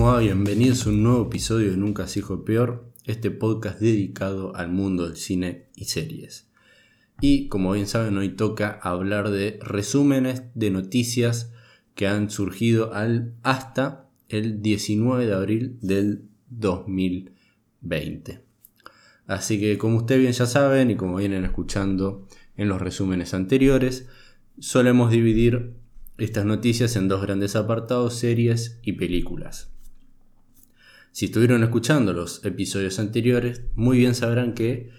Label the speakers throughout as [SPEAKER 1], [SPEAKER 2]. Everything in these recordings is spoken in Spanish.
[SPEAKER 1] ¿cómo va? Bienvenidos a un nuevo episodio de Nunca se hijo peor, este podcast dedicado al mundo del cine y series. Y como bien saben, hoy toca hablar de resúmenes de noticias que han surgido al, hasta el 19 de abril del 2020. Así que como ustedes bien ya saben y como vienen escuchando en los resúmenes anteriores, solemos dividir estas noticias en dos grandes apartados, series y películas. Si estuvieron escuchando los episodios anteriores, muy bien sabrán que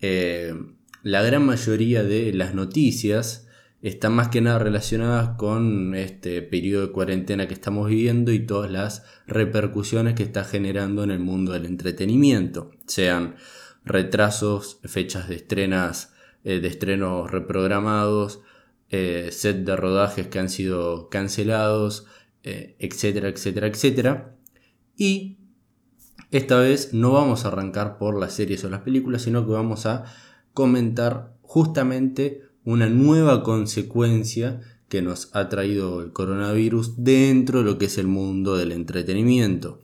[SPEAKER 1] eh, la gran mayoría de las noticias están más que nada relacionadas con este periodo de cuarentena que estamos viviendo y todas las repercusiones que está generando en el mundo del entretenimiento, sean retrasos, fechas de estrenas, eh, de estrenos reprogramados, eh, set de rodajes que han sido cancelados, eh, etcétera, etcétera, etcétera. Y esta vez no vamos a arrancar por las series o las películas, sino que vamos a comentar justamente una nueva consecuencia que nos ha traído el coronavirus dentro de lo que es el mundo del entretenimiento.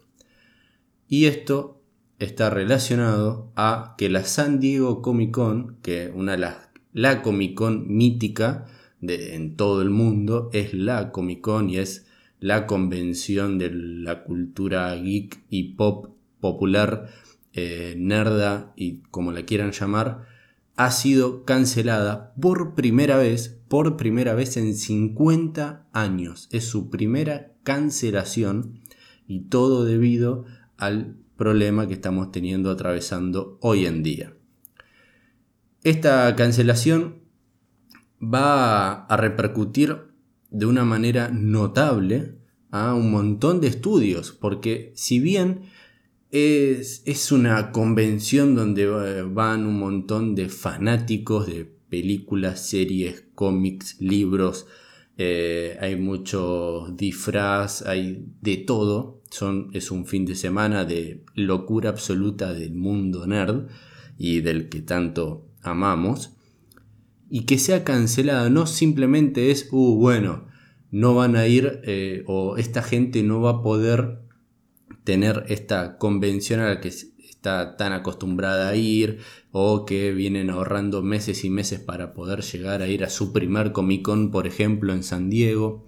[SPEAKER 1] Y esto está relacionado a que la San Diego Comic Con, que una de las la Comic Con mítica, en todo el mundo, es la Comic Con y es la convención de la cultura geek y pop popular, eh, nerda y como la quieran llamar, ha sido cancelada por primera vez, por primera vez en 50 años. Es su primera cancelación y todo debido al problema que estamos teniendo atravesando hoy en día. Esta cancelación va a repercutir de una manera notable a un montón de estudios, porque si bien es, una convención donde van un montón de fanáticos de películas, series, cómics, libros, eh, hay mucho disfraz, hay de todo, Son, es un fin de semana de locura absoluta del mundo nerd y del que tanto amamos. Y que sea cancelada no simplemente es, uh, bueno, no van a ir eh, o esta gente no va a poder tener esta convención a la que está tan acostumbrada a ir o que vienen ahorrando meses y meses para poder llegar a ir a su primer Comic Con, por ejemplo, en San Diego.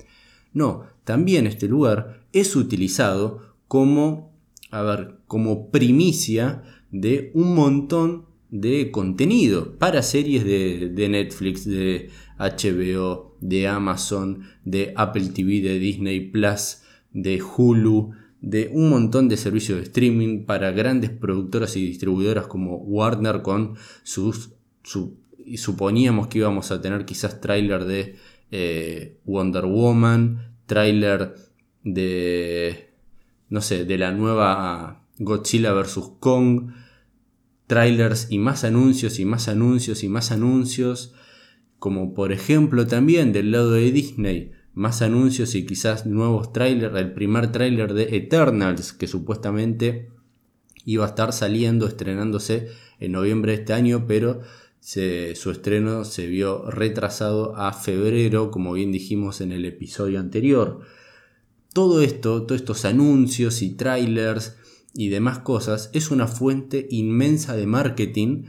[SPEAKER 1] No, también este lugar es utilizado como, a ver, como primicia de un montón de contenido para series de, Netflix, de HBO, de Amazon, de Apple TV, de Disney Plus, de Hulu, de un montón de servicios de streaming para grandes productoras y distribuidoras como Warner con sus... suponíamos que íbamos a tener quizás tráiler de eh, Wonder Woman, tráiler de... no sé, de la nueva Godzilla vs. Kong, trailers y más anuncios y más anuncios y más anuncios, como por ejemplo también del lado de Disney, más anuncios y quizás nuevos trailers, el primer trailer de Eternals que supuestamente iba a estar saliendo, estrenándose en noviembre de este año, pero su estreno se vio retrasado a febrero, como bien dijimos en el episodio anterior. Todo esto, todos estos anuncios y trailers, y demás cosas es una fuente inmensa de marketing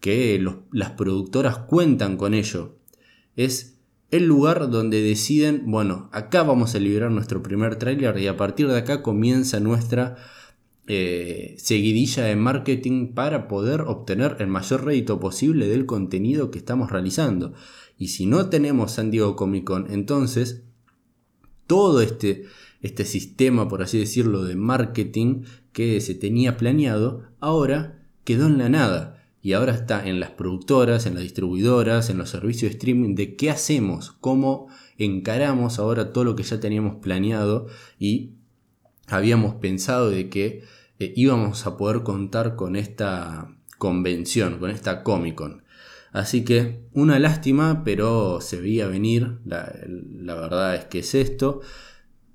[SPEAKER 1] que las productoras cuentan con ello. Es el lugar donde deciden, bueno, acá vamos a liberar nuestro primer tráiler y a partir de acá comienza nuestra eh, seguidilla de marketing para poder obtener el mayor rédito posible del contenido que estamos realizando. Y si no tenemos San Diego Comic Con, entonces todo este, este sistema, por así decirlo, de marketing que se tenía planeado, ahora quedó en la nada. Y ahora está en las productoras, en las distribuidoras, en los servicios de streaming, de qué hacemos, cómo encaramos ahora todo lo que ya teníamos planeado y habíamos pensado de que eh, íbamos a poder contar con esta convención, con esta Comic Con. Así que una lástima, pero se veía venir, la, la verdad es que es esto.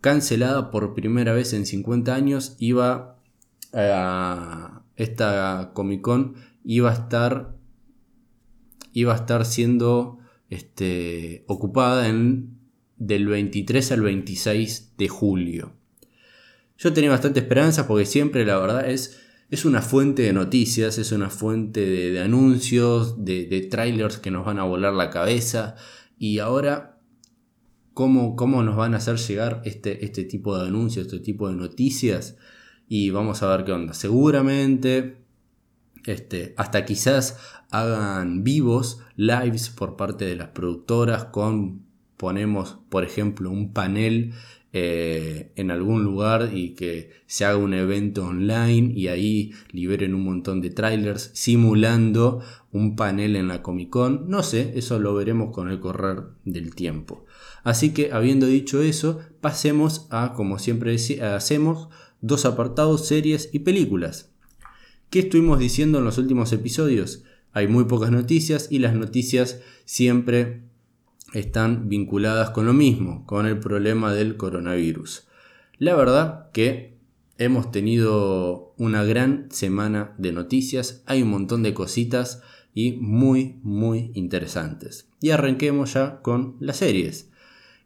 [SPEAKER 1] Cancelada por primera vez en 50 años, iba esta Comic Con iba a estar iba a estar siendo este, ocupada en, del 23 al 26 de julio. Yo tenía bastante esperanza porque siempre la verdad es, es una fuente de noticias, es una fuente de, anuncios, de, de, trailers que nos van a volar la cabeza. Y ahora, ¿cómo, ¿cómo, nos van a hacer llegar este, este tipo de anuncios, este tipo de noticias? Y vamos a ver qué onda. Seguramente, este, hasta quizás hagan vivos, lives por parte de las productoras con, ponemos, por ejemplo, un panel eh, en algún lugar y que se haga un evento online y ahí liberen un montón de trailers simulando un panel en la Comic Con. No sé, eso lo veremos con el correr del tiempo. Así que habiendo dicho eso, pasemos a, como siempre hacemos, dos apartados, series y películas. ¿Qué estuvimos diciendo en los últimos episodios? Hay muy pocas noticias y las noticias siempre están vinculadas con lo mismo, con el problema del coronavirus. La verdad que hemos tenido una gran semana de noticias, hay un montón de cositas y muy muy interesantes. Y arranquemos ya con las series.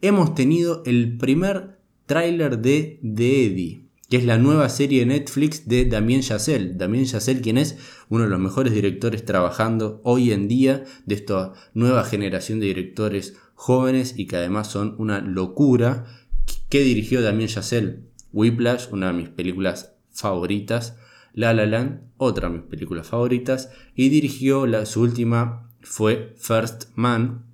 [SPEAKER 1] Hemos tenido el primer tráiler de The Eddie, que es la nueva serie de Netflix de Damien Chazelle. Damien Chazelle, quien es uno de los mejores directores trabajando hoy en día de esta nueva generación de directores jóvenes y que además son una locura. ¿Qué dirigió Damien Chazelle? Whiplash, una de mis películas favoritas. La La Land, otra de mis películas favoritas. Y dirigió la, su última fue First Man,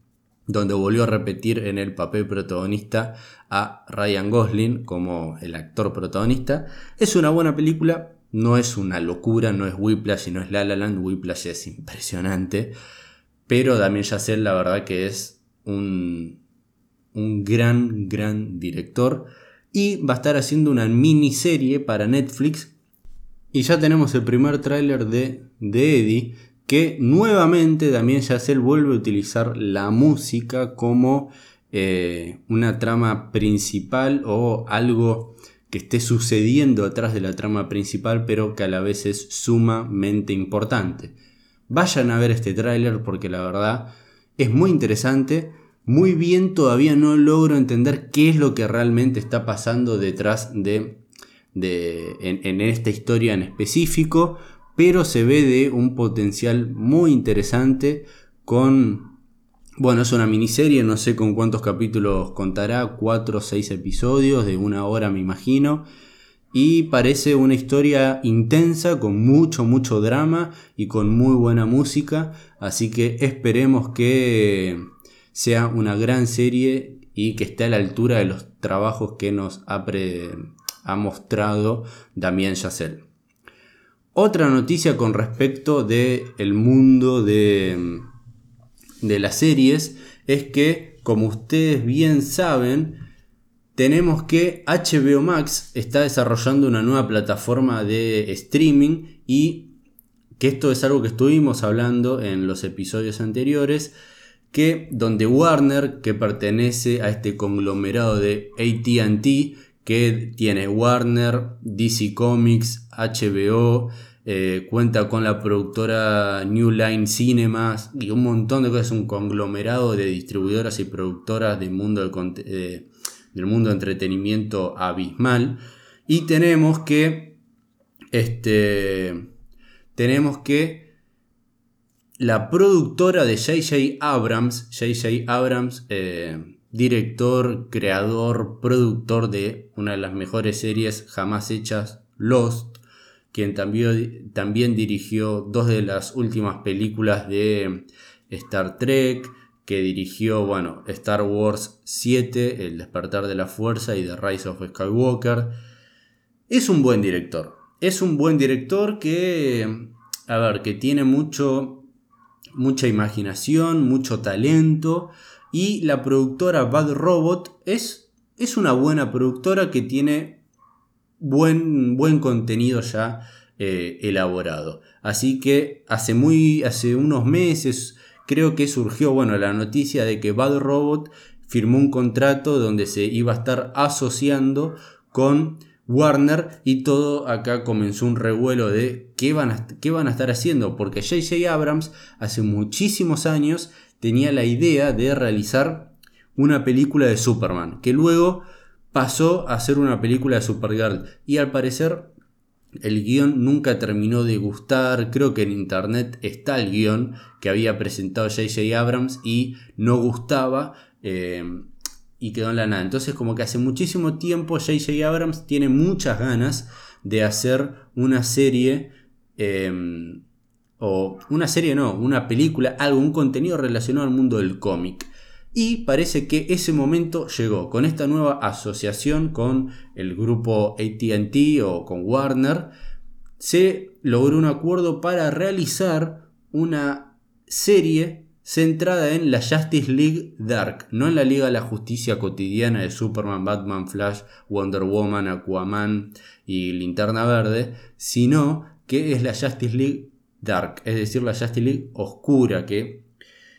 [SPEAKER 1] donde volvió a repetir en el papel protagonista a Ryan Gosling como el actor protagonista. Es una buena película, no es una locura, no es Whiplash y no es La La Land, Whiplash es impresionante, pero Damien Chazelle la verdad que es un, un gran, gran director y va a estar haciendo una miniserie para Netflix y ya tenemos el primer tráiler de, de Eddie que nuevamente Damien Chazelle vuelve a utilizar la música como eh, una trama principal o algo que esté sucediendo atrás de la trama principal, pero que a la vez es sumamente importante. Vayan a ver este tráiler porque la verdad es muy interesante. Muy bien, todavía no logro entender qué es lo que realmente está pasando detrás de, de en esta historia en específico, pero se ve de un potencial muy interesante con bueno, es una miniserie, no sé con cuántos capítulos contará, cuatro o seis episodios de una hora me imagino. Y parece una historia intensa, con mucho, mucho drama y con muy buena música. Así que esperemos que sea una gran serie y que esté a la altura de los trabajos que nos ha, ha mostrado Damien Chazelle. Otra noticia con respecto del mundo de de las series es que, como ustedes bien saben, tenemos que HBO Max está desarrollando una nueva plataforma de streaming y que esto es algo que estuvimos hablando en los episodios anteriores, que donde Warner, que pertenece a este conglomerado de ATT, que tiene Warner, DC Comics, HBO, eh, cuenta con la productora New Line Cinemas y un montón de cosas, un conglomerado de distribuidoras y productoras del mundo del, mundo de entretenimiento abismal. Y tenemos que, este, tenemos que la productora de JJ Abrams, JJ Abrams, eh, director, creador, productor de una de las mejores series jamás hechas, Lost, quien también, también dirigió dos de las últimas películas de Star Trek, que dirigió, bueno, Star Wars 7, El despertar de la fuerza y The Rise of Skywalker. Es un buen director. Es un buen director que, a ver, que tiene mucho, mucha imaginación, mucho talento. Y la productora Bad Robot es, es una buena productora que tiene buen, buen contenido ya eh, elaborado. Así que hace, muy, hace unos meses creo que surgió bueno, la noticia de que Bad Robot firmó un contrato donde se iba a estar asociando con Warner y todo acá comenzó un revuelo de qué van a, qué van a estar haciendo, porque JJ Abrams hace muchísimos años tenía la idea de realizar una película de Superman, que luego pasó a ser una película de Supergirl. Y al parecer el guion nunca terminó de gustar. Creo que en internet está el guion que había presentado JJ Abrams y no gustaba. Eh, y quedó en la nada. Entonces como que hace muchísimo tiempo JJ Abrams tiene muchas ganas de hacer una serie. Eh, o una serie no, una película, algo, un contenido relacionado al mundo del cómic. Y parece que ese momento llegó con esta nueva asociación con el grupo ATT o con Warner. Se logró un acuerdo para realizar una serie centrada en la Justice League Dark, no en la Liga de la Justicia cotidiana de Superman, Batman, Flash, Wonder Woman, Aquaman y Linterna Verde, sino que es la Justice League Dark, es decir, la Justice League oscura, que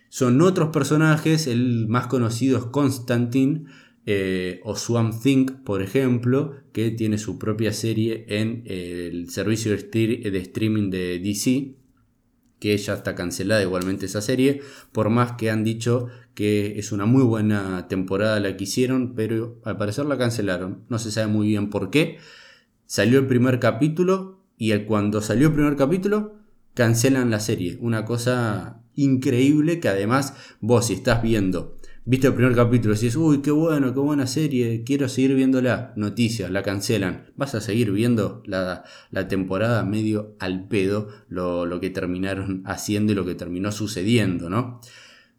[SPEAKER 1] son otros personajes, el más conocido es Constantine eh, o Swamp Thing, por ejemplo, que tiene su propia serie en eh, el servicio de, streaming de DC, que ya está cancelada igualmente esa serie, por más que han dicho que es una muy buena temporada la que hicieron, pero al parecer la cancelaron, no se sabe muy bien por qué. Salió el primer capítulo y cuando salió el primer capítulo cancelan la serie. Una cosa increíble que además vos si estás viendo, viste el primer capítulo y decís, uy, qué bueno, qué buena serie, quiero seguir viendo la noticia, la cancelan. Vas a seguir viendo la, temporada medio al pedo, lo, lo, que terminaron haciendo y lo que terminó sucediendo, ¿no?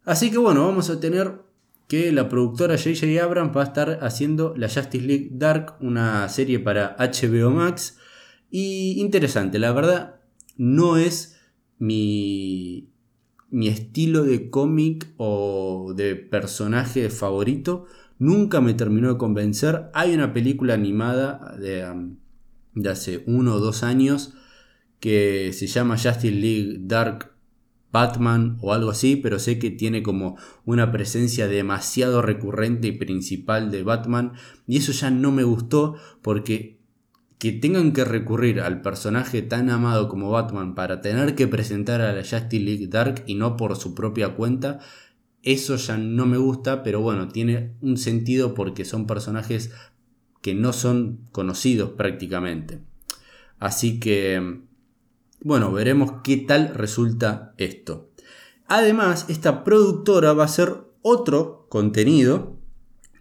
[SPEAKER 1] Así que bueno, vamos a tener que la productora JJ Abrams va a estar haciendo la Justice League Dark, una serie para HBO Max. Y interesante, la verdad, no es mi, mi estilo de cómic o de personaje favorito. Nunca me terminó de convencer. Hay una película animada de, um, de hace uno o dos años que se llama Justice League Dark Batman o algo así, pero sé que tiene como una presencia demasiado recurrente y principal de Batman y eso ya no me gustó porque que tengan que recurrir al personaje tan amado como Batman para tener que presentar a la Justice League Dark y no por su propia cuenta, eso ya no me gusta, pero bueno, tiene un sentido porque son personajes que no son conocidos prácticamente. Así que, bueno, veremos qué tal resulta esto. Además, esta productora va a hacer otro contenido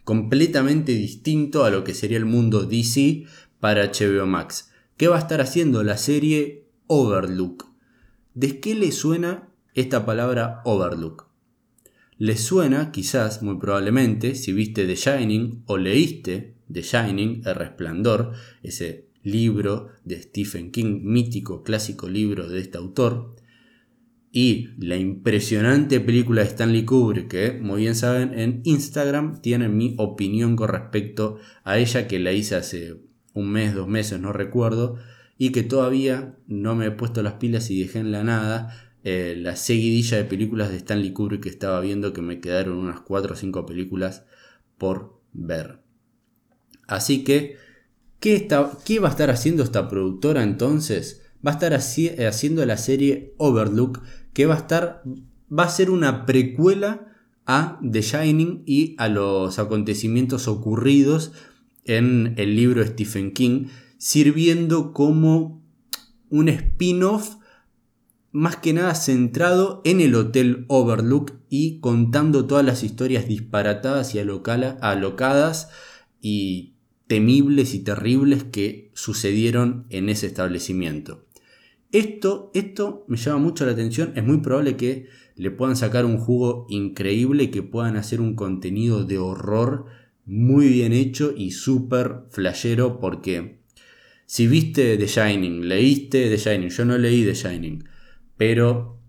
[SPEAKER 1] completamente distinto a lo que sería el mundo DC, para HBO Max, ¿Qué va a estar haciendo la serie Overlook. ¿De qué le suena esta palabra Overlook? Le suena, quizás, muy probablemente, si viste The Shining o leíste The Shining, El Resplandor, ese libro de Stephen King, mítico, clásico libro de este autor, y la impresionante película de Stanley Kubrick, que muy bien saben, en Instagram tienen mi opinión con respecto a ella que la hice hace un mes, dos meses, no recuerdo, y que todavía no me he puesto las pilas y dejé en la nada eh, la seguidilla de películas de Stanley Kubrick que estaba viendo, que me quedaron unas 4 o 5 películas por ver. Así que, ¿qué, está, ¿qué va a estar haciendo esta productora entonces? Va a estar haciendo la serie Overlook, que va a estar, va a ser una precuela a The Shining y a los acontecimientos ocurridos en el libro de Stephen King, sirviendo como un spin-off más que nada centrado en el Hotel Overlook y contando todas las historias disparatadas y alocadas y temibles y terribles que sucedieron en ese establecimiento. Esto, esto me llama mucho la atención, es muy probable que le puedan sacar un jugo increíble que puedan hacer un contenido de horror muy bien hecho y súper flashero porque si viste The Shining, leíste The Shining, yo no leí The Shining, pero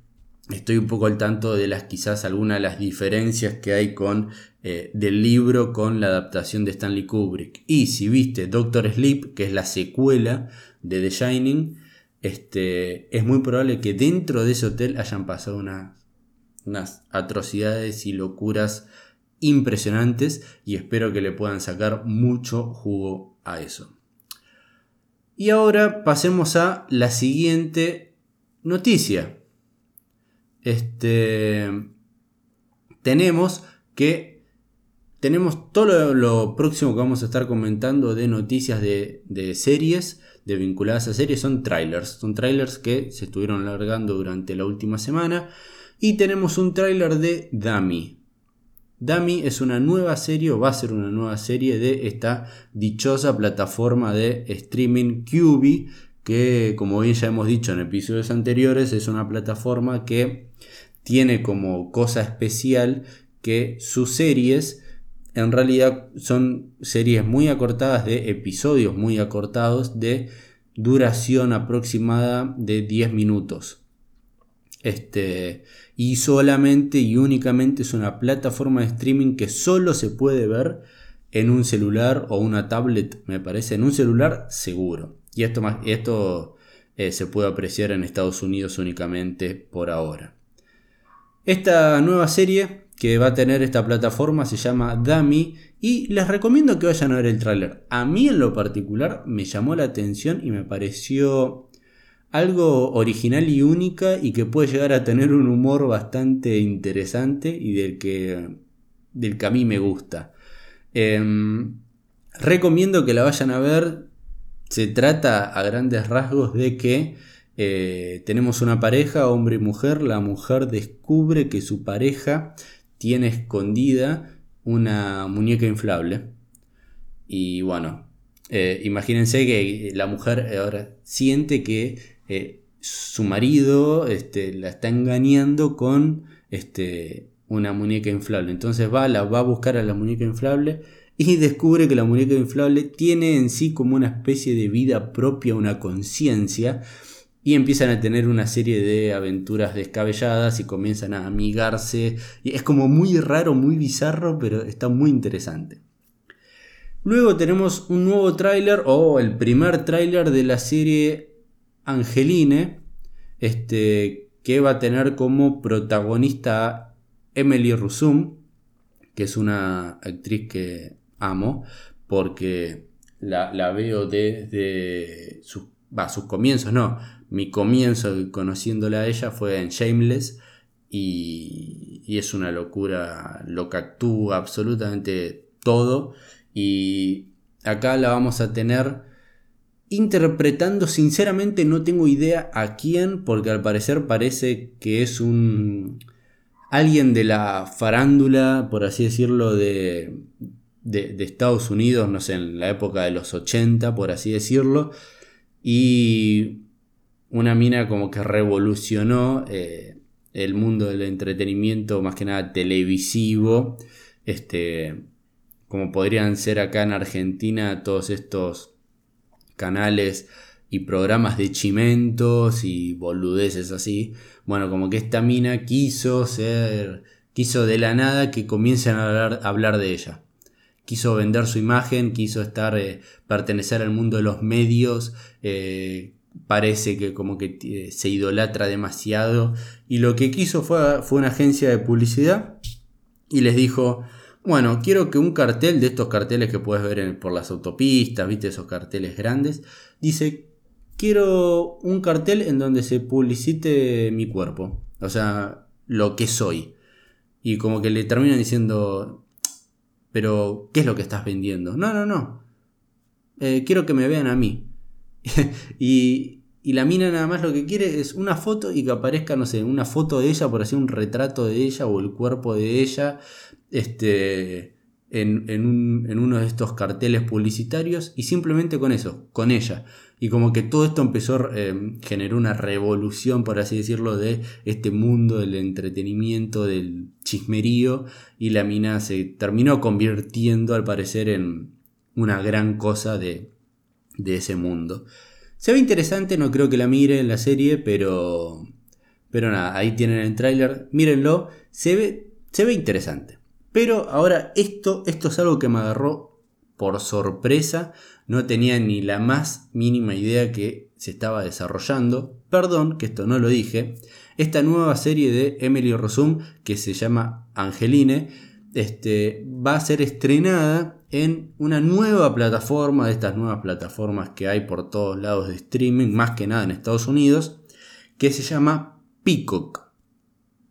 [SPEAKER 1] estoy un poco al tanto de las quizás algunas de las diferencias que hay con eh, del libro con la adaptación de Stanley Kubrick. Y si viste Doctor Sleep, que es la secuela de The Shining, este, es muy probable que dentro de ese hotel hayan pasado unas atrocidades y locuras impresionantes y espero que le puedan sacar mucho jugo a eso. Y ahora pasemos a la siguiente noticia. Este tenemos que tenemos todo lo, próximo que vamos a estar comentando de noticias de, de series, de vinculadas a series, son trailers. Son trailers que se estuvieron largando durante la última semana. Y tenemos un trailer de Dummy. Dummy es una nueva serie, o va a ser una nueva serie de esta dichosa plataforma de streaming QB, que como bien ya hemos dicho en episodios anteriores, es una plataforma que tiene como cosa especial que sus series en realidad son series muy acortadas de episodios muy acortados de duración aproximada de 10 minutos. Este, y solamente y únicamente es una plataforma de streaming que solo se puede ver en un celular o una tablet, me parece, en un celular seguro. Y esto, esto eh, se puede apreciar en Estados Unidos únicamente por ahora. Esta nueva serie que va a tener esta plataforma se llama Dummy y les recomiendo que vayan a ver el tráiler. A mí en lo particular me llamó la atención y me pareció algo original y única y que puede llegar a tener un humor bastante interesante y del que, del que a mí me gusta. Em, recomiendo que la vayan a ver. Se trata a grandes rasgos de que eh, tenemos una pareja, hombre y mujer. La mujer descubre que su pareja tiene escondida una muñeca inflable. Y bueno, eh, imagínense que la mujer ahora siente que eh, su marido este, la está engañando con este, una muñeca inflable. Entonces va, a buscar a la muñeca inflable y descubre que la muñeca inflable tiene en sí como una especie de vida propia, una conciencia y empiezan a tener una serie de aventuras descabelladas y comienzan a amigarse. Y es como muy raro, muy bizarro, pero está muy interesante. Luego tenemos un nuevo tráiler o el primer tráiler de la serie Angeline, este, que va a tener como protagonista Emily Rusum, que es una actriz que amo porque la, veo desde sus, sus comienzos, no, mi comienzo conociéndola a ella fue en Shameless y, es una locura lo que actúa absolutamente todo y acá la vamos a tener interpretando sinceramente no tengo idea a quién porque al parecer parece que es un alguien de la farándula por así decirlo de, de, Estados Unidos no sé en la época de los 80 por así decirlo. Y una mina como que revolucionó eh, el mundo del entretenimiento, más que nada televisivo, este, como podrían ser acá en Argentina todos estos canales y programas de chimentos y boludeces así. Bueno, como que esta mina quiso ser, quiso de la nada que comiencen a hablar, hablar de ella. Quiso vender su imagen, quiso estar, eh, pertenecer al mundo de los medios, eh, parece que como que eh, se idolatra demasiado. Y lo que quiso fue, fue una agencia de publicidad y les dijo, bueno, quiero que un cartel de estos carteles que puedes ver por las autopistas, viste esos carteles grandes, dice, quiero un cartel en donde se publicite mi cuerpo, o sea, lo que soy. Y como que le terminan diciendo, pero, ¿qué es lo que estás vendiendo? No, no, no. Eh, quiero que me vean a mí. y, la mina nada más lo que quiere es una foto y que aparezca, no sé, una foto de ella, por así un retrato de ella o el cuerpo de ella, este, en, uno de estos carteles publicitarios y simplemente con eso, con ella. Y como que todo esto empezó, eh, generó una revolución, por así decirlo, de este mundo del entretenimiento, del chismerío, y la mina se terminó convirtiendo al parecer en una gran cosa de, de ese mundo. Se ve interesante, no creo que la mire en la serie, pero. Pero nada, ahí tienen el tráiler, mírenlo, se ve, se ve interesante. Pero ahora esto, esto es algo que me agarró por sorpresa, no tenía ni la más mínima idea que se estaba desarrollando. Perdón que esto no lo dije. Esta nueva serie de Emily Rosum que se llama Angeline este, va a ser estrenada en una nueva plataforma, de estas nuevas plataformas que hay por todos lados de streaming, más que nada en Estados Unidos, que se llama Peacock.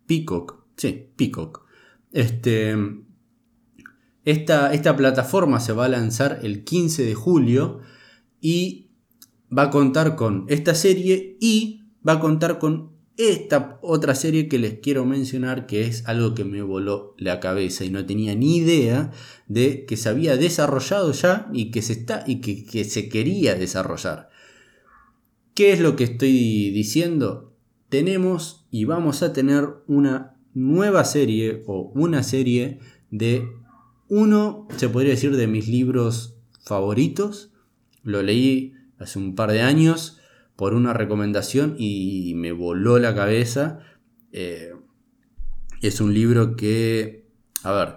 [SPEAKER 1] Peacock, sí, Peacock. Este, Esta, esta plataforma se va a lanzar el 15 de julio y va a contar con esta serie y va a contar con esta otra serie que les quiero mencionar que es algo que me voló la cabeza y no tenía ni idea de que se había desarrollado ya y que se está y que, que se quería desarrollar. ¿Qué es lo que estoy diciendo? Tenemos y vamos a tener una nueva serie o una serie de uno, se podría decir, de mis libros favoritos. Lo leí hace un par de años por una recomendación y me voló la cabeza. Eh, es un libro que, a ver,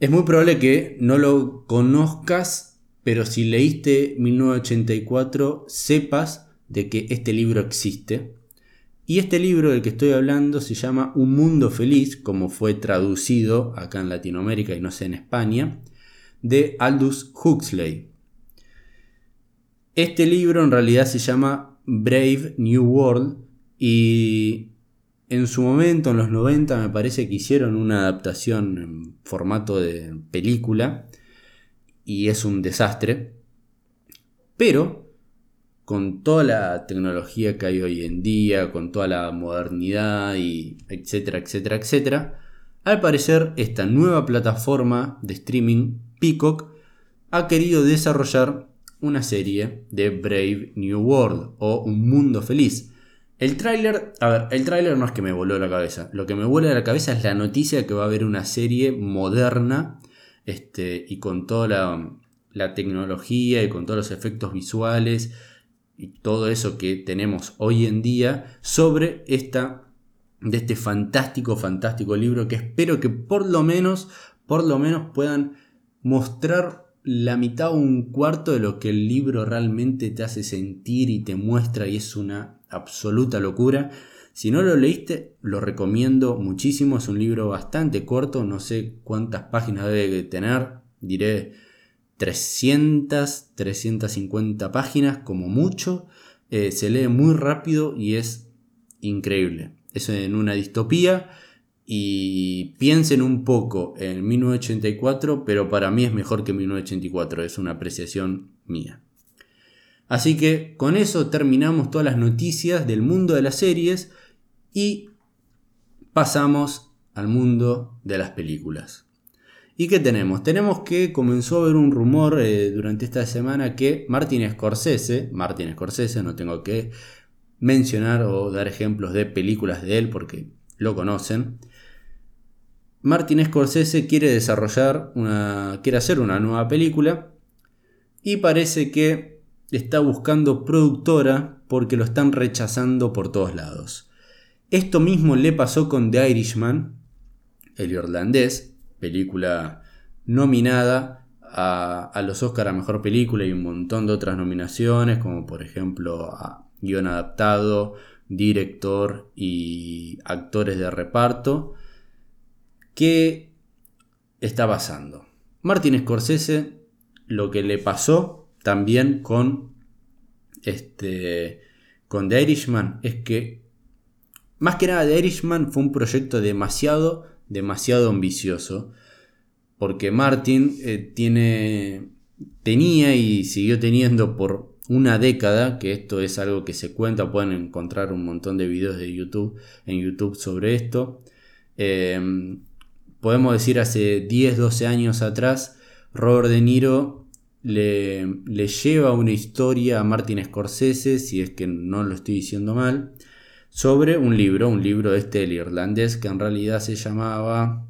[SPEAKER 1] es muy probable que no lo conozcas, pero si leíste 1984, sepas de que este libro existe. Y este libro del que estoy hablando se llama Un Mundo Feliz, como fue traducido acá en Latinoamérica y no sé en España, de Aldous Huxley. Este libro en realidad se llama Brave New World y en su momento, en los 90, me parece que hicieron una adaptación en formato de película y es un desastre. Pero con toda la tecnología que hay hoy en día, con toda la modernidad y etcétera, etcétera, etcétera, al parecer esta nueva plataforma de streaming, Peacock, ha querido desarrollar una serie de Brave New World o Un Mundo Feliz. El tráiler, a ver, el tráiler no es que me voló la cabeza. Lo que me vuela la cabeza es la noticia de que va a haber una serie moderna este, y con toda la, la tecnología y con todos los efectos visuales y todo eso que tenemos hoy en día sobre esta de este fantástico fantástico libro que espero que por lo menos por lo menos puedan mostrar la mitad o un cuarto de lo que el libro realmente te hace sentir y te muestra y es una absoluta locura. Si no lo leíste, lo recomiendo muchísimo. Es un libro bastante corto, no sé cuántas páginas debe tener, diré 300, 350 páginas como mucho. Eh, se lee muy rápido y es increíble. Es en una distopía y piensen un poco en 1984, pero para mí es mejor que 1984, es una apreciación mía. Así que con eso terminamos todas las noticias del mundo de las series y pasamos al mundo de las películas. ¿Y qué tenemos? Tenemos que comenzó a haber un rumor eh, durante esta semana que Martin Scorsese, Martin Scorsese, no tengo que mencionar o dar ejemplos de películas de él porque lo conocen, Martin Scorsese quiere desarrollar una. quiere hacer una nueva película. Y parece que está buscando productora porque lo están rechazando por todos lados. Esto mismo le pasó con The Irishman, el irlandés, película nominada a, los Oscars a Mejor Película y un montón de otras nominaciones, como por ejemplo a guion adaptado, director y actores de reparto. ¿Qué está pasando? Martin Scorsese, lo que le pasó también con este con The Irishman es que más que nada The Irishman fue un proyecto demasiado demasiado ambicioso porque Martin eh, tiene tenía y siguió teniendo por una década, que esto es algo que se cuenta, pueden encontrar un montón de videos de YouTube en YouTube sobre esto. Eh, podemos decir hace 10, 12 años atrás, Robert De Niro le, le, lleva una historia a Martin Scorsese, si es que no lo estoy diciendo mal, sobre un libro, un libro de este irlandés que en realidad se llamaba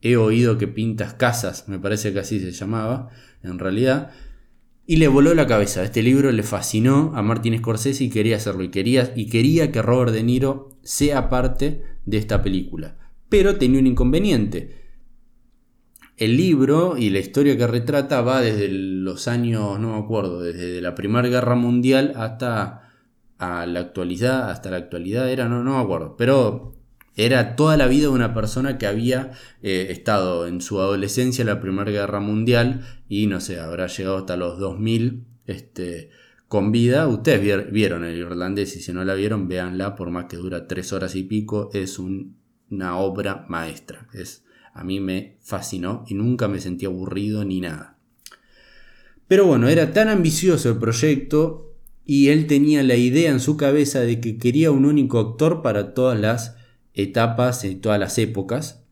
[SPEAKER 1] He oído que pintas casas, me parece que así se llamaba, en realidad. Y le voló la cabeza. Este libro le fascinó a Martin Scorsese y quería hacerlo. Y quería, y quería que Robert De Niro sea parte de esta película pero tenía un inconveniente. El libro y la historia que retrata va desde los años, no me acuerdo, desde la Primera Guerra Mundial hasta la actualidad, hasta la actualidad era, no, no me acuerdo, pero era toda la vida de una persona que había eh, estado en su adolescencia en la Primera Guerra Mundial y no sé, habrá llegado hasta los 2000 este, con vida. Ustedes vieron el irlandés y si no la vieron, véanla, por más que dura tres horas y pico, es un una obra maestra. Es a mí me fascinó y nunca me sentí aburrido ni nada. Pero bueno, era tan ambicioso el proyecto y él tenía la idea en su cabeza de que quería un único actor para todas las etapas y todas las épocas.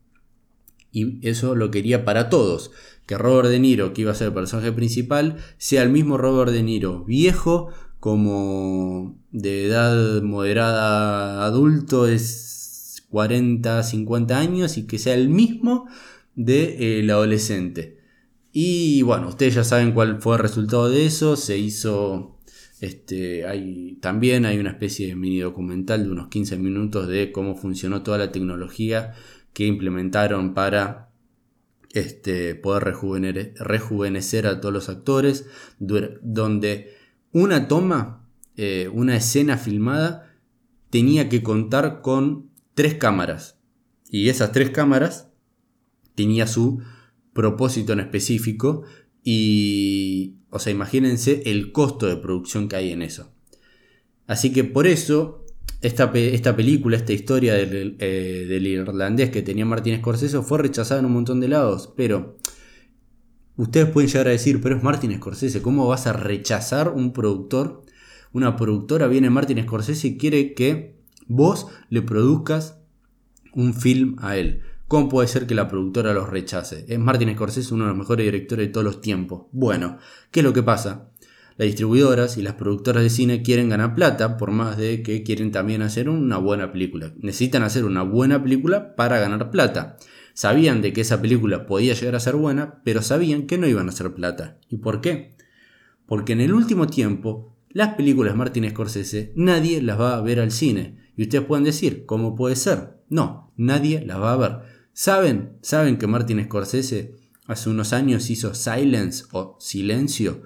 [SPEAKER 1] Y eso lo quería para todos. Que Robert De Niro, que iba a ser el personaje principal, sea el mismo Robert De Niro viejo como de edad moderada adulto, es 40, 50 años y que sea el mismo de el adolescente. Y bueno, ustedes ya saben cuál fue el resultado de eso. Se hizo. Este, hay, también hay una especie de mini documental de unos 15 minutos de cómo funcionó toda la tecnología que implementaron para este, poder rejuvenecer, a todos los actores, donde una toma, eh, una escena filmada, tenía que contar con tres cámaras. Y esas tres cámaras tenía su propósito en específico y, o sea, imagínense el costo de producción que hay en eso. Así que por eso, esta, esta película, esta historia del, eh, del, irlandés que tenía Martin Scorsese fue rechazada en un montón de lados, pero ustedes pueden llegar a decir, pero es Martin Scorsese, ¿cómo vas a rechazar un productor? Una productora viene Martin Scorsese y quiere que vos le produzcas un film a él. ¿Cómo puede ser que la productora los rechace? Es Martin Scorsese uno de los mejores directores de todos los tiempos. Bueno, ¿qué es lo que pasa? Las distribuidoras y las productoras de cine quieren ganar plata, por más de que quieren también hacer una buena película. Necesitan hacer una buena película para ganar plata. Sabían de que esa película podía llegar a ser buena, pero sabían que no iban a hacer plata. ¿Y por qué? Porque en el último tiempo, las películas de Martin Scorsese nadie las va a ver al cine. Y ustedes pueden decir, ¿cómo puede ser? No, nadie las va a ver. ¿Saben? ¿Saben que Martin Scorsese hace unos años hizo Silence o Silencio?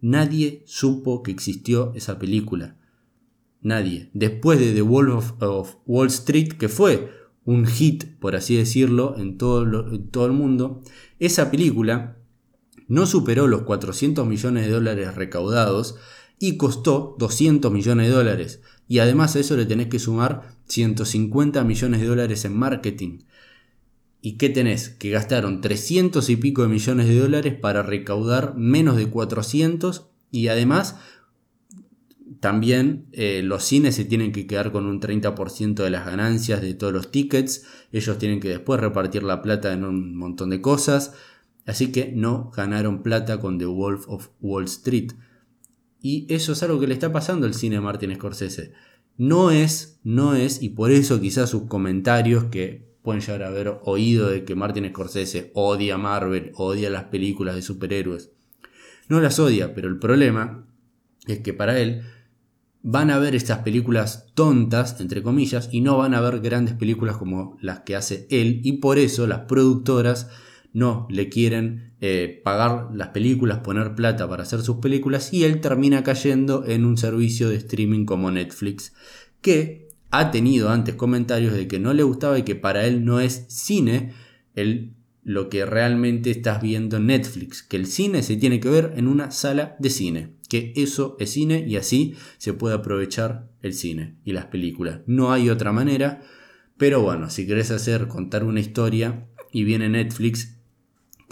[SPEAKER 1] Nadie supo que existió esa película. Nadie. Después de The Wolf of, Wall Street, que fue un hit, por así decirlo, en todo, en todo el mundo, esa película no superó los 400 millones de dólares recaudados y costó 200 millones de dólares. Y además a eso le tenés que sumar 150 millones de dólares en marketing. ¿Y qué tenés? Que gastaron 300 y pico de millones de dólares para recaudar menos de 400 y además también eh, los cines se tienen que quedar con un 30% de las ganancias de todos los tickets. Ellos tienen que después repartir la plata en un montón de cosas. Así que no ganaron plata con The Wolf of Wall Street. Y eso es algo que le está pasando al cine de Martin Scorsese. No es, no es, y por eso quizás sus comentarios que pueden llegar a haber oído de que Martin Scorsese odia Marvel, odia las películas de superhéroes. No las odia, pero el problema es que para él van a ver estas películas tontas, entre comillas, y no van a ver grandes películas como las que hace él, y por eso las productoras no le quieren eh, pagar las películas, poner plata para hacer sus películas, y él termina cayendo en un servicio de streaming como Netflix, que ha tenido antes comentarios de que no le gustaba y que para él no es cine el, lo que realmente estás viendo en Netflix, que el cine se tiene que ver en una sala de cine, que eso es cine y así se puede aprovechar el cine y las películas. No hay otra manera, pero bueno, si querés hacer, contar una historia y viene Netflix,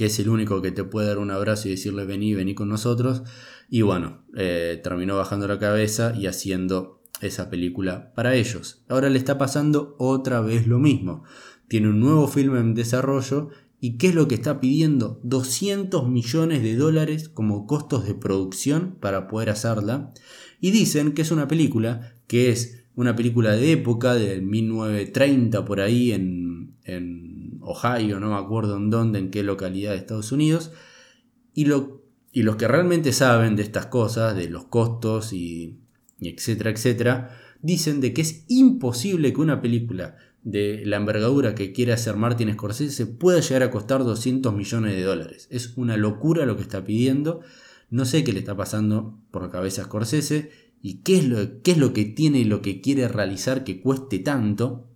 [SPEAKER 1] que es el único que te puede dar un abrazo y decirle vení, vení con nosotros, y bueno, eh, terminó bajando la cabeza y haciendo esa película para ellos. Ahora le está pasando otra vez lo mismo. Tiene un nuevo film en desarrollo y ¿qué es lo que está pidiendo? 200 millones de dólares como costos de producción para poder hacerla. Y dicen que es una película que es una película de época, del 1930 por ahí en Ohio, no me acuerdo en dónde, en qué localidad de Estados Unidos. Y, lo, y los que realmente saben de estas cosas, de los costos y etcétera, etcétera, dicen de que es imposible que una película de la envergadura que quiere hacer Martin Scorsese pueda llegar a costar 200 millones de dólares. Es una locura lo que está pidiendo. No sé qué le está pasando por la cabeza a Scorsese y qué es lo, qué es lo que tiene y lo que quiere realizar que cueste tanto.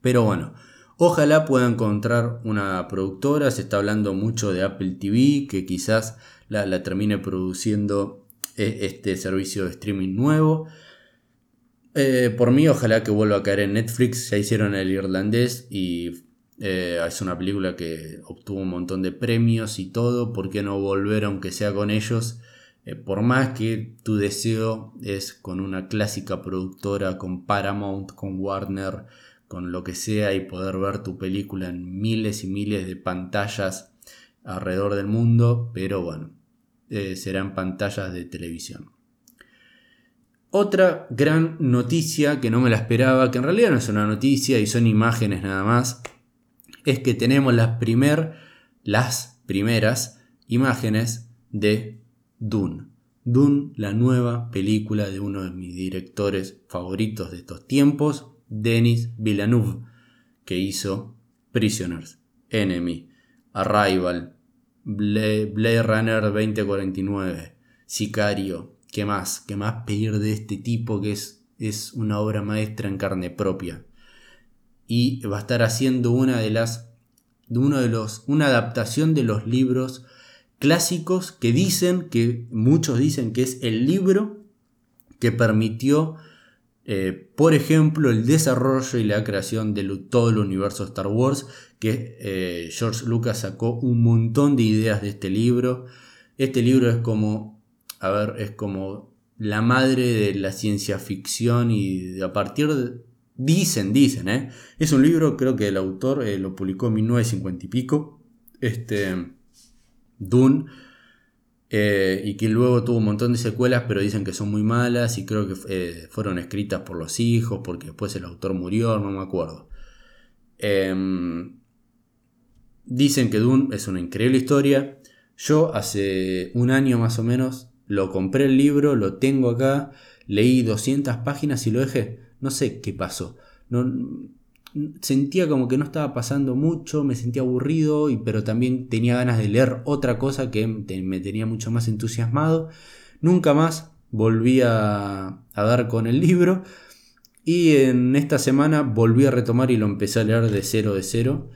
[SPEAKER 1] Pero bueno, ojalá pueda encontrar una productora. Se está hablando mucho de Apple TV, que quizás la, termine produciendo e, este servicio de streaming nuevo. Eh, por mí, ojalá que vuelva a caer en Netflix. Ya hicieron el irlandés y Eh, es una película que obtuvo un montón de premios y todo. ¿Por qué no volver aunque sea con ellos? Eh, por más que tu deseo es con una clásica productora, con Paramount, con Warner, con lo que sea y poder ver tu película en miles y miles de pantallas alrededor del mundo, pero bueno, eh, serán pantallas de televisión. Otra gran noticia que no me la esperaba, que en realidad no es una noticia y son imágenes nada más, es que tenemos las, las primeras imágenes de Dune. Dune, la nueva película de uno de mis directores favoritos de estos tiempos, Denis Villeneuve, que hizo Prisoners, Enemy, Arrival, Blade Runner 2049, Sicario, ¿qué más? ¿Qué más pedir de este tipo que es, es una obra maestra en carne propia? Y va a estar haciendo una de las, de uno de los, una adaptación de los libros clásicos que dicen, que muchos dicen que es el libro que permitió, eh, por ejemplo, el desarrollo y la creación de todo el universo Star Wars, que eh, George Lucas sacó un montón de ideas de este libro. Este libro es como, a ver, es como la madre de la ciencia ficción y a partir de... Dicen, dicen, ¿eh? Es un libro, creo que el autor lo publicó en 1950 y pico. Este Dune. Eh, y que luego tuvo un montón de secuelas, pero dicen que son muy malas y creo que eh, fueron escritas por los hijos, porque después el autor murió, no me acuerdo. Em, dicen que Dune es una increíble historia. Yo hace un año más o menos lo compré el libro, lo tengo acá, leí 200 páginas y lo dejé. No sé qué pasó. No, sentía como que no estaba pasando mucho, me sentía aburrido, y, pero también tenía ganas de leer otra cosa que me tenía mucho más entusiasmado. Nunca más volví a, dar con el libro y en esta semana volví a retomar y lo empecé a leer de cero de cero.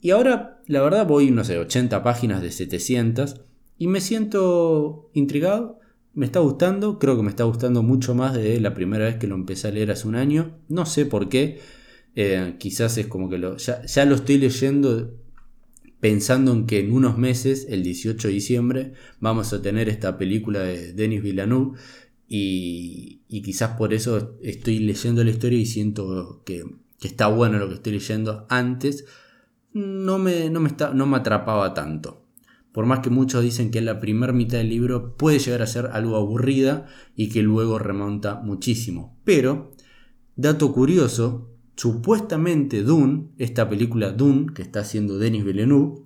[SPEAKER 1] Y ahora, la verdad, voy, no sé, 80 páginas de 700 y me siento intrigado. Me está gustando, creo que me está gustando mucho más de la primera vez que lo empecé a leer hace un año. No sé por qué, eh, quizás es como que lo, ya, lo estoy leyendo pensando en que en unos meses, el 18 de diciembre, vamos a tener esta película de Denis Villeneuve y, quizás por eso estoy leyendo la historia y siento que, está bueno lo que estoy leyendo. Antes no me, no me, está, no me atrapaba tanto. Por más que muchos dicen que la primera mitad del libro puede llegar a ser algo aburrida y que luego remonta muchísimo. Pero, dato curioso, supuestamente Dune, esta película Dune que está haciendo Denis Villeneuve,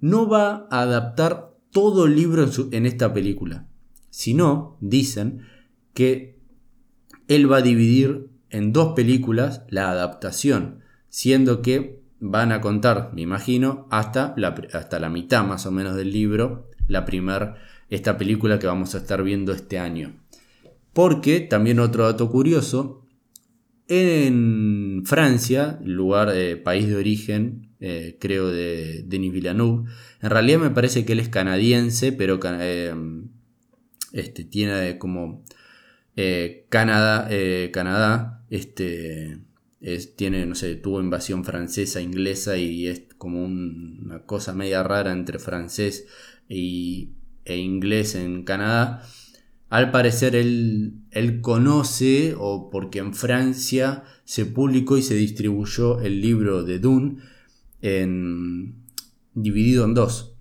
[SPEAKER 1] no va a adaptar todo el libro en, esta película, sino, dicen, que él va a dividir en dos películas la adaptación, siendo que van a contar, me imagino, hasta la, hasta la mitad más o menos del libro, la primera, esta película que vamos a estar viendo este año. Porque, también otro dato curioso, en Francia, lugar, eh, país de origen, eh, creo, de Denis Villeneuve, en realidad me parece que él es canadiense, pero eh, este, tiene como Canadá, Canadá, este, tiene, no sé, tuvo invasión francesa, inglesa y es como una cosa media rara entre francés e inglés en Canadá. Al parecer él, él, conoce, o porque en Francia se publicó y se distribuyó el libro de Dune en, dividido en dos.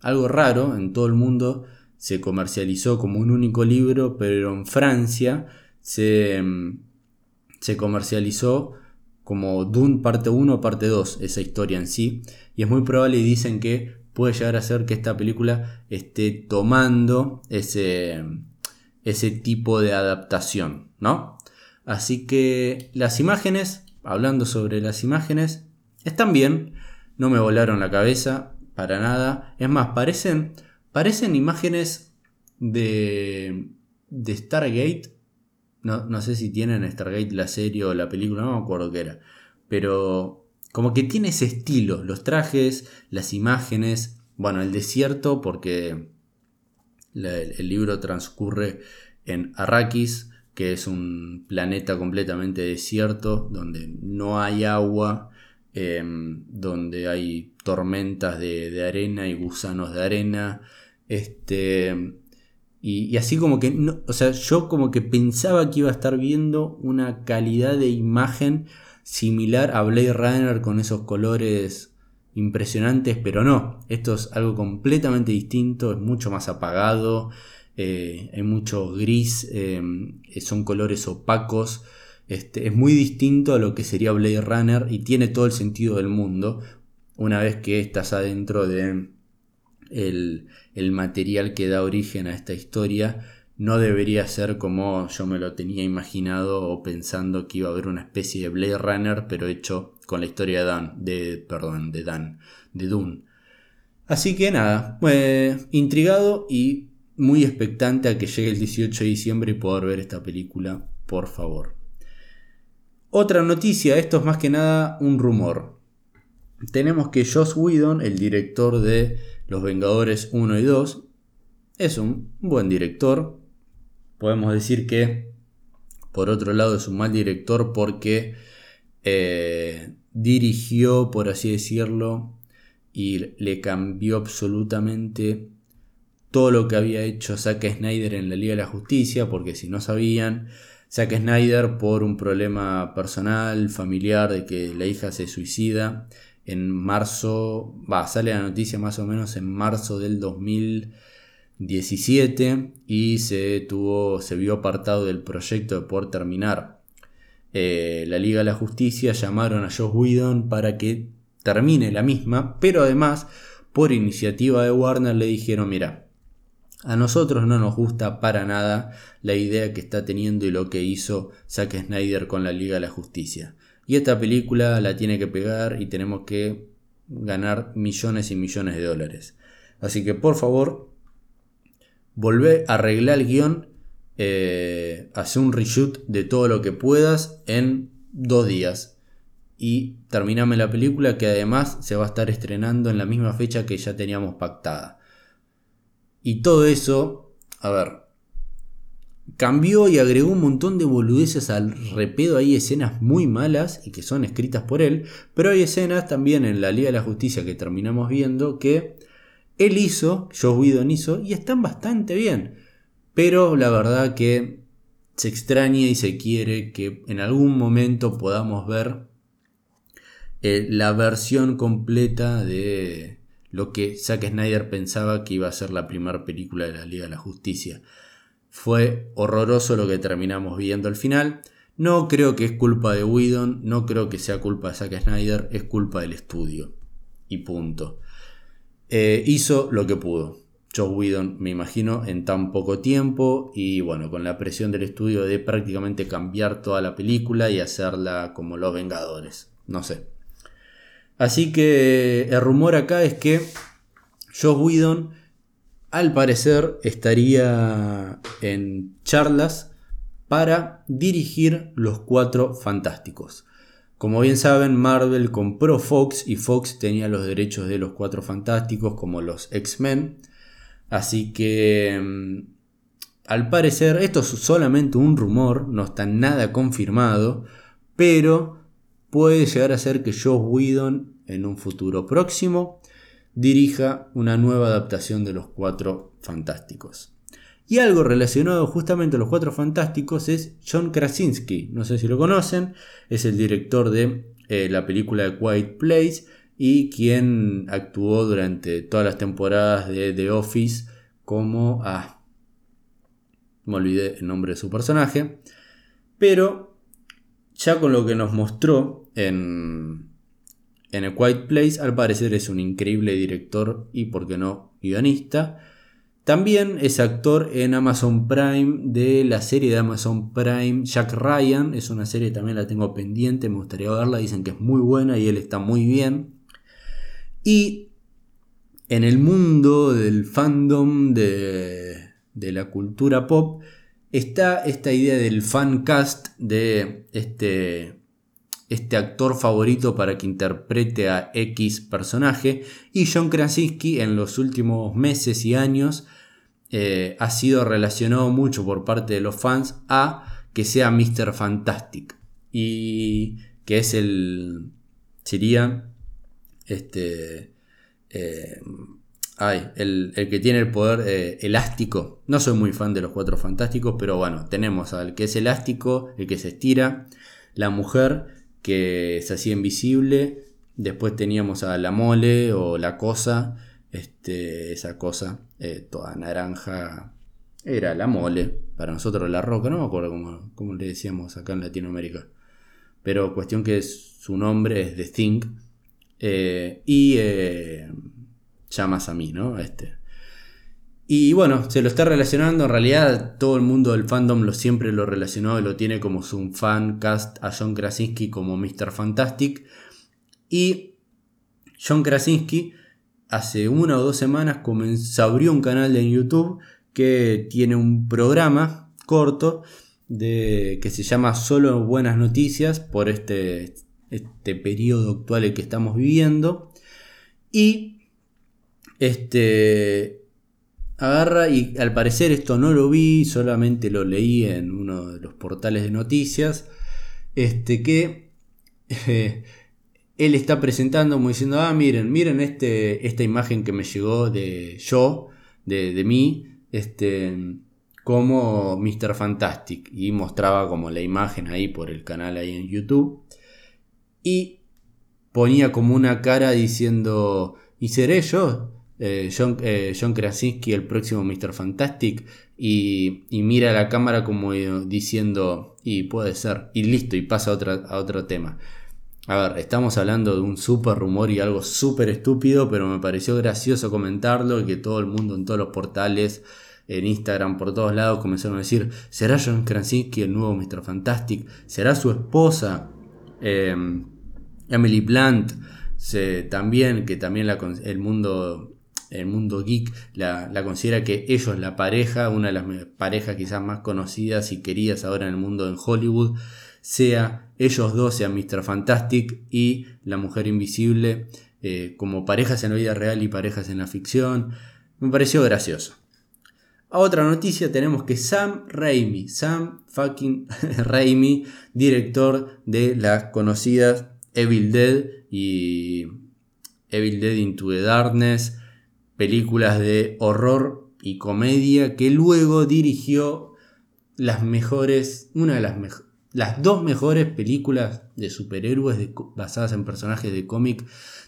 [SPEAKER 1] Algo raro, en todo el mundo se comercializó como un único libro, pero en Francia se, se comercializó como Dune parte 1, parte 2, esa historia en sí. Y es muy probable y dicen que puede llegar a ser que esta película esté tomando ese, ese tipo de adaptación, ¿no? Así que las imágenes, hablando sobre las imágenes, están bien, no me volaron la cabeza para nada. Es más, parecen, parecen imágenes de, de Stargate. No, no sé si tienen Stargate la serie o la película, no me acuerdo qué era. Pero como que tiene ese estilo, los trajes, las imágenes, bueno, el desierto, porque el libro transcurre en Arrakis, que es un planeta completamente desierto, donde no hay agua, em, donde hay tormentas de, arena y gusanos de arena. Este, y, así como que, o sea, yo como que pensaba que iba a estar viendo una calidad de imagen similar a Blade Runner con esos colores impresionantes, pero no, esto es algo completamente distinto, es mucho más apagado, eh, hay mucho gris, eh, son colores opacos, este, es muy distinto a lo que sería Blade Runner y tiene todo el sentido del mundo una vez que estás adentro de el, el material que da origen a esta historia. No debería ser como yo me lo tenía imaginado o pensando que iba a haber una especie de Blade Runner, pero hecho con la historia de Dan, de, perdón, de Dan, de Dune. Así que nada, eh, intrigado y muy expectante a que llegue el 18 de diciembre y poder ver esta película, por favor. Otra noticia, esto es más que nada un rumor. Tenemos que Joss Whedon, el director de Los Vengadores 1 y 2, es un buen director, podemos decir que, por otro lado, es un mal director porque eh, dirigió, por así decirlo, y le cambió absolutamente todo lo que había hecho Zack Snyder en la Liga de la Justicia, porque si no sabían, Zack Snyder por un problema personal, familiar, de que la hija se suicida, en marzo, va, sale la noticia más o menos en marzo del 2000. 17 y se, tuvo, se vio apartado del proyecto de poder terminar eh, la Liga de la Justicia, llamaron a Josh Whedon para que termine la misma, pero además por iniciativa de Warner le dijeron, mira, a nosotros no nos gusta para nada la idea que está teniendo y lo que hizo Zack Snyder con la Liga de la Justicia. Y esta película la tiene que pegar y tenemos que ganar millones y millones de dólares. Así que por favor, volvé a arreglar el guion, eh, hace un reshoot de todo lo que puedas en dos días. Y terminame la película que además se va a estar estrenando en la misma fecha que ya teníamos pactada. Y todo eso, a ver, cambió y agregó un montón de boludeces al repedo. Hay escenas muy malas y que son escritas por él, pero hay escenas también en la Liga de la Justicia que terminamos viendo que él hizo, Joe Whedon hizo, y están bastante bien. Pero la verdad que se extraña y se quiere que en algún momento podamos ver eh, la versión completa de lo que Zack Snyder pensaba que iba a ser la primera película de la Liga de la Justicia. Fue horroroso lo que terminamos viendo al final. No creo que es culpa de Whedon, no creo que sea culpa de Zack Snyder, es culpa del estudio. Y punto. Eh, hizo lo que pudo. Joe Whedon, me imagino, en tan poco tiempo y bueno, con la presión del estudio de prácticamente cambiar toda la película y hacerla como Los Vengadores. No sé. Así que el rumor acá es que Joe Whedon al parecer estaría en charlas para dirigir Los Cuatro Fantásticos. Como bien saben, Marvel compró Fox y Fox tenía los derechos de los Cuatro Fantásticos como los X-Men. Así que, mm, al parecer, esto es solamente un rumor, no está nada confirmado, pero puede llegar a ser que Josh Whedon en un futuro próximo dirija una nueva adaptación de los Cuatro Fantásticos. Y algo relacionado justamente a los Cuatro Fantásticos es John Krasinski. No sé si lo conocen, es el director de eh, la película The Quiet Place y quien actuó durante todas las temporadas de The Office como... Ah, me olvidé el nombre de su personaje. Pero ya con lo que nos mostró en, en A Quiet Place, al parecer es un increíble director y, por qué no, guionista. También es actor en Amazon Prime de la serie de Amazon Prime Jack Ryan. Es una serie también la tengo pendiente, me gustaría verla. Dicen que es muy buena y él está muy bien. Y en el mundo del fandom de, de la cultura pop está esta idea del fan cast de este, este actor favorito para que interprete a X personaje. Y John Krasinski en los últimos meses y años eh, ha sido relacionado mucho por parte de los fans a que sea Mr. Fantastic. Y que es el, sería este, eh, ay, el, que tiene el poder eh, elástico. No soy muy fan de los cuatro fantásticos, pero bueno, tenemos al que es elástico, el que se estira, la mujer que se hacía invisible, después teníamos a la mole o la cosa, este, esa cosa eh, toda naranja. Era la mole, para nosotros la roca, no me acuerdo cómo, le decíamos acá en Latinoamérica. Pero cuestión que su nombre es The Thing. Y llamas a mí, ¿no? Este. Y bueno, se lo está relacionando. En realidad, todo el mundo del fandom lo siempre lo relacionó y lo tiene como su fan cast a John Krasinski como Mr. Fantastic. Y John Krasinski hace una o dos semanas comenzó, abrió un canal de YouTube que tiene un programa corto de, que se llama Solo Buenas Noticias por este, este periodo actual en que estamos viviendo. Y este agarra y al parecer esto no lo vi, solamente lo leí en uno de los portales de noticias, este que eh, él está presentando como diciendo, ah, miren, miren este, esta imagen que me llegó de yo, de, de mí, este, como Mr. Fantastic, y mostraba como la imagen ahí por el canal ahí en YouTube, y ponía como una cara diciendo, ¿y seré yo? Eh, eh, John, Krasinski, el próximo Mr. Fantastic, y, mira a la cámara como diciendo, y puede ser, y listo, y pasa a, a otro tema. A ver, estamos hablando de un súper rumor y algo súper estúpido, pero me pareció gracioso comentarlo y que todo el mundo en todos los portales, en Instagram, por todos lados, comenzaron a decir, ¿será John Krasinski el nuevo Mr. Fantastic? ¿Será su esposa? Em, Emily Blunt, también, que también el mundo el mundo geek la, considera que ellos, la pareja, una de las parejas quizás más conocidas y queridas ahora en el mundo en Hollywood, sea ellos dos, sea Mr. Fantastic y la Mujer Invisible, eh, como parejas en la vida real y parejas en la ficción. Me pareció gracioso. A otra noticia tenemos que Sam Raimi, Sam fucking Raimi, director de las conocidas Evil Dead y Evil Dead Into the Darkness, películas de horror y comedia que luego dirigió las mejores, una de las dos mejores películas de superhéroes basadas en personajes de cómic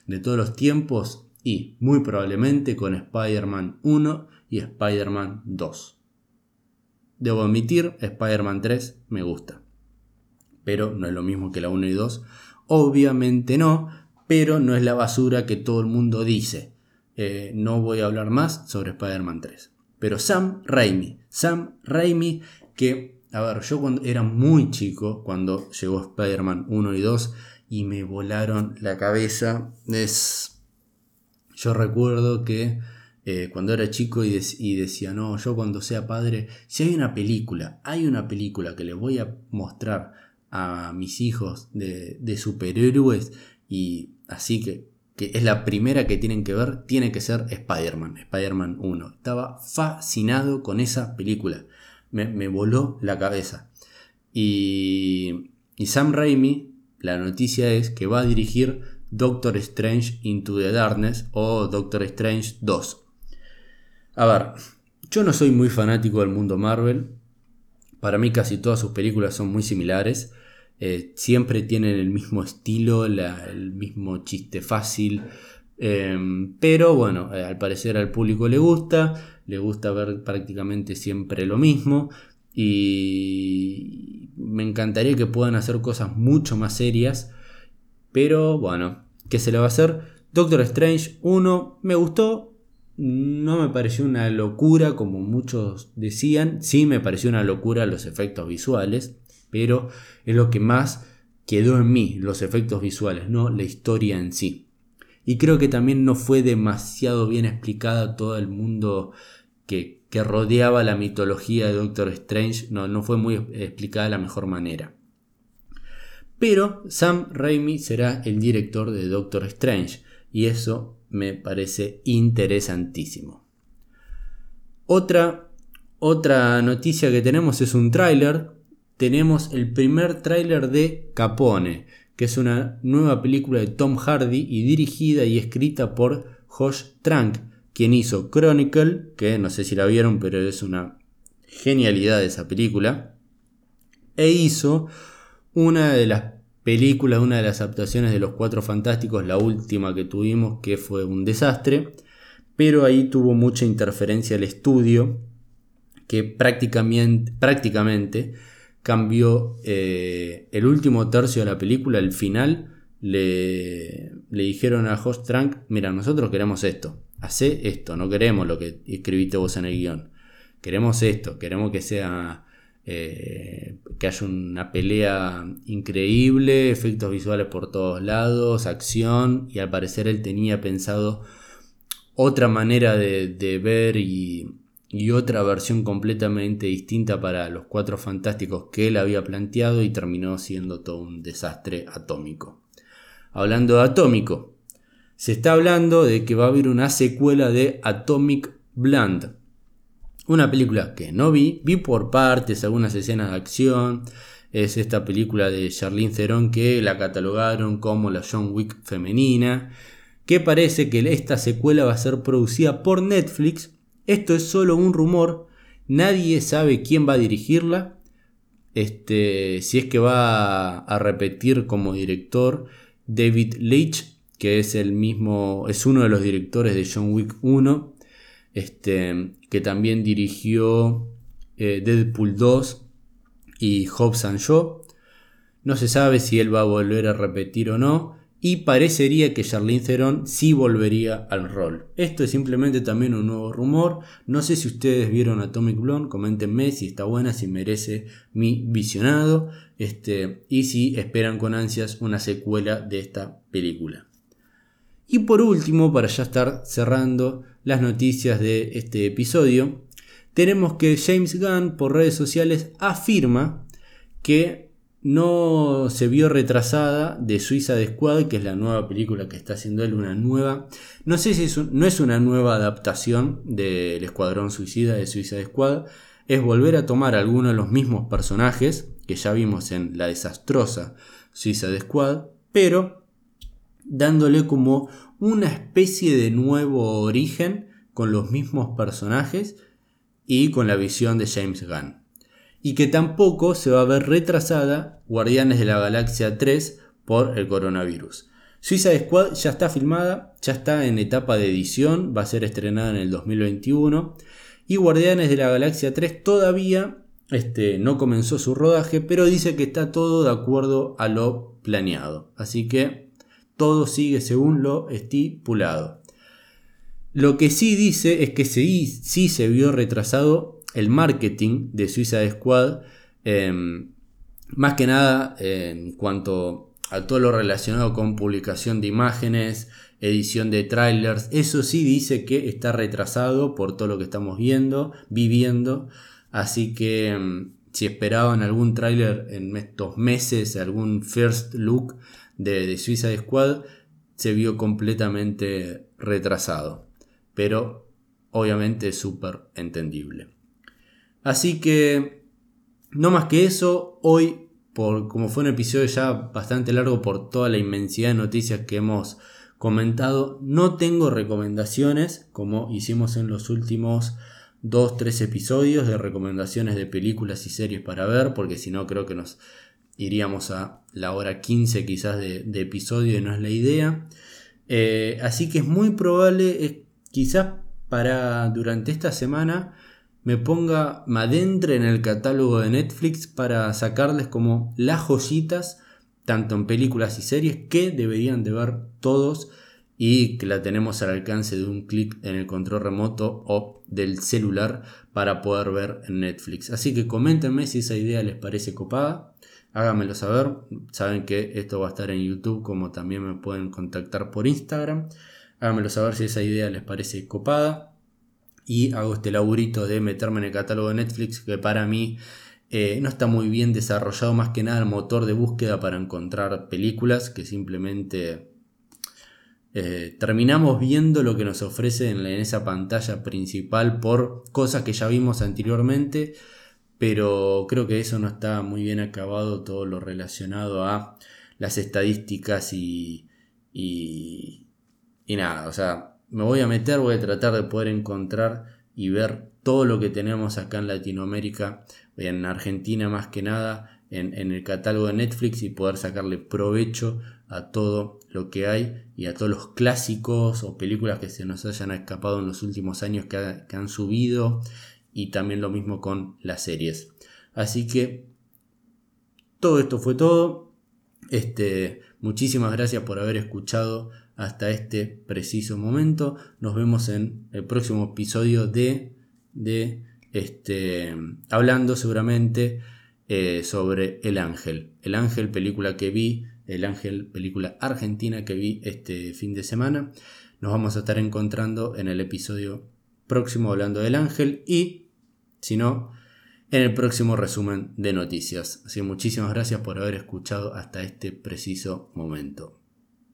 [SPEAKER 1] de todos los tiempos y muy probablemente con Spider-Man 1 y Spider-Man 2. Debo admitir, Spider-Man 3 me gusta, pero no es lo mismo que la 1 y 2. Obviamente no, pero no es la basura que todo el mundo dice. Eh, no voy a hablar más sobre Spider-Man 3. Pero Sam Raimi, Sam Raimi que, a ver, yo cuando era muy chico, cuando llegó Spider-Man 1 y 2 y me volaron la cabeza, es... Yo recuerdo que eh, cuando era chico y, decía, no, yo cuando sea padre, si hay una película, hay una película que les voy a mostrar a mis hijos de, superhéroes y así que que es la primera que tienen que ver, tiene que ser Spider-Man, Spider-Man 1. Estaba fascinado con esa película. Me, voló la cabeza. Y, y, Sam Raimi, la noticia es que va a dirigir Doctor Strange Into the Darkness o Doctor Strange 2. A ver, yo no soy muy fanático del mundo Marvel. Para mí casi todas sus películas son muy similares. Eh, siempre tienen el mismo estilo, el mismo chiste fácil. Em, pero bueno, eh, al parecer al público le gusta, le gusta ver prácticamente siempre lo mismo. Y me encantaría que puedan hacer cosas mucho más serias. Pero bueno, ¿qué se le va a hacer? Doctor Strange 1 me gustó, no me pareció una locura como muchos decían, sí me pareció una locura los efectos visuales pero es lo que más quedó en mí, los efectos visuales, no la historia en sí. Y creo que también no fue demasiado bien explicada todo el mundo que, rodeaba la mitología de Doctor Strange, no, no fue muy explicada de la mejor manera. Pero Sam Raimi será el director de Doctor Strange y eso me parece interesantísimo. Otra, otra noticia que tenemos es un tráiler tenemos el primer tráiler de Capone. que es una nueva película de Tom Hardy y dirigida y escrita por Josh Trank, quien hizo Chronicle, que no sé si la vieron, pero es una genialidad esa película, e hizo una de las películas, una de las adaptaciones de Los Cuatro Fantásticos, la última que tuvimos, que fue un desastre, pero ahí tuvo mucha interferencia el estudio, que prácticamente, prácticamente cambió eh, el último tercio de la película, el final, le, le dijeron a Josh Trank, mira, nosotros queremos esto, hace esto, no queremos lo que escribiste vos en el guion, queremos esto, queremos que sea eh, que haya una pelea increíble, efectos visuales por todos lados, acción, y al parecer él tenía pensado otra manera de, ver y, y, otra versión completamente distinta para los cuatro fantásticos que él había planteado y terminó siendo todo un desastre atómico. Hablando de atómico, se está hablando de que va a haber una secuela de Atomic Blonde una película que no vi, vi por partes algunas escenas de acción. Es esta película de Charlene Theron que la catalogaron como la John Wick femenina. Que parece que esta secuela va a ser producida por Netflix. Esto es solo un rumor. Nadie sabe quién va a dirigirla. Este, si es que va a repetir como director David Leitch, que es el mismo, es uno de los directores de John Wick 1 este, que también dirigió eh, Deadpool 2 y Hobbs and Shaw. No se sabe si él va a volver a repetir o no. Y parecería que Charlene Theron sí volvería al rol. Esto es simplemente también un nuevo rumor. No sé si ustedes vieron Atomic Blonde. Coméntenme si está buena, si merece mi visionado. Este, y si esperan con ansias una secuela de esta película. Y por último, para ya estar cerrando las noticias de este episodio, tenemos que James Gunn por redes sociales afirma que no se vio retrasada de Suiza de Squad, que es la nueva película que está haciendo él, una nueva, no sé si es no es una nueva adaptación del Escuadrón Suicida de Suiza de Squad, es volver a tomar algunos de los mismos personajes que ya vimos en la desastrosa Suiza de Squad, pero dándole como una especie de nuevo origen con los mismos personajes y con la visión de James Gunn. Y que tampoco se va a ver retrasada Guardianes de la Galaxia 3 por el coronavirus. Suiza Squad ya está filmada, ya está en etapa de edición, va a ser estrenada en el 2021. Y Guardianes de la Galaxia 3 todavía este, no comenzó su rodaje, pero dice que está todo de acuerdo a lo planeado. Así que todo sigue según lo estipulado. Lo que sí dice es que sí, sí se vio retrasado el marketing de Suiza Squad, em, más que nada en cuanto a todo lo relacionado con publicación de imágenes, edición de trailers, eso sí dice que está retrasado por todo lo que estamos viendo, viviendo, así que em, si esperaban algún trailer en estos meses, algún first look de, Suiza de Squad se vio completamente retrasado. Pero obviamente súper entendible. Así que, no más que eso, hoy, por, como fue un episodio ya bastante largo por toda la inmensidad de noticias que hemos comentado, no tengo recomendaciones como hicimos en los últimos 2-3 episodios de recomendaciones de películas y series para ver, porque si no creo que nos iríamos a la hora 15 quizás de, episodio y no es la idea. Eh, así que es muy probable, quizás para durante esta semana me ponga, me adentre en el catálogo de Netflix para sacarles como las joyitas, tanto en películas y series, que deberían de ver todos y que la tenemos al alcance de un clic en el control remoto o del celular para poder ver en Netflix. Así que coméntenme si esa idea les parece copada háganmelo saber. Saben que esto va a estar en YouTube, como también me pueden contactar por Instagram. Háganmelo saber si esa idea les parece copada. Y hago este laburito de meterme en el catálogo de Netflix, que para mí eh, no está muy bien desarrollado, más que nada el motor de búsqueda para encontrar películas, que simplemente eh, terminamos viendo lo que nos ofrece en esa pantalla principal por cosas que ya vimos anteriormente pero creo que eso no está muy bien acabado todo lo relacionado a las estadísticas y, y, y nada, o sea, me voy a meter, voy a tratar de poder encontrar y ver todo lo que tenemos acá en Latinoamérica, en Argentina más que nada, en, en, el catálogo de Netflix y poder sacarle provecho a todo lo que hay y a todos los clásicos o películas que se nos hayan escapado en los últimos años que, que han subido y también lo mismo con las series. Así que todo esto fue todo. Este, muchísimas gracias por haber escuchado hasta este preciso momento. Nos vemos en el próximo episodio de, de este, hablando seguramente eh, sobre El Ángel. El Ángel, película que vi, El Ángel, película argentina que vi este fin de semana. Nos vamos a estar encontrando en el episodio próximo hablando del Ángel y si no, en el próximo resumen de noticias. Así que muchísimas gracias por haber escuchado hasta este preciso momento.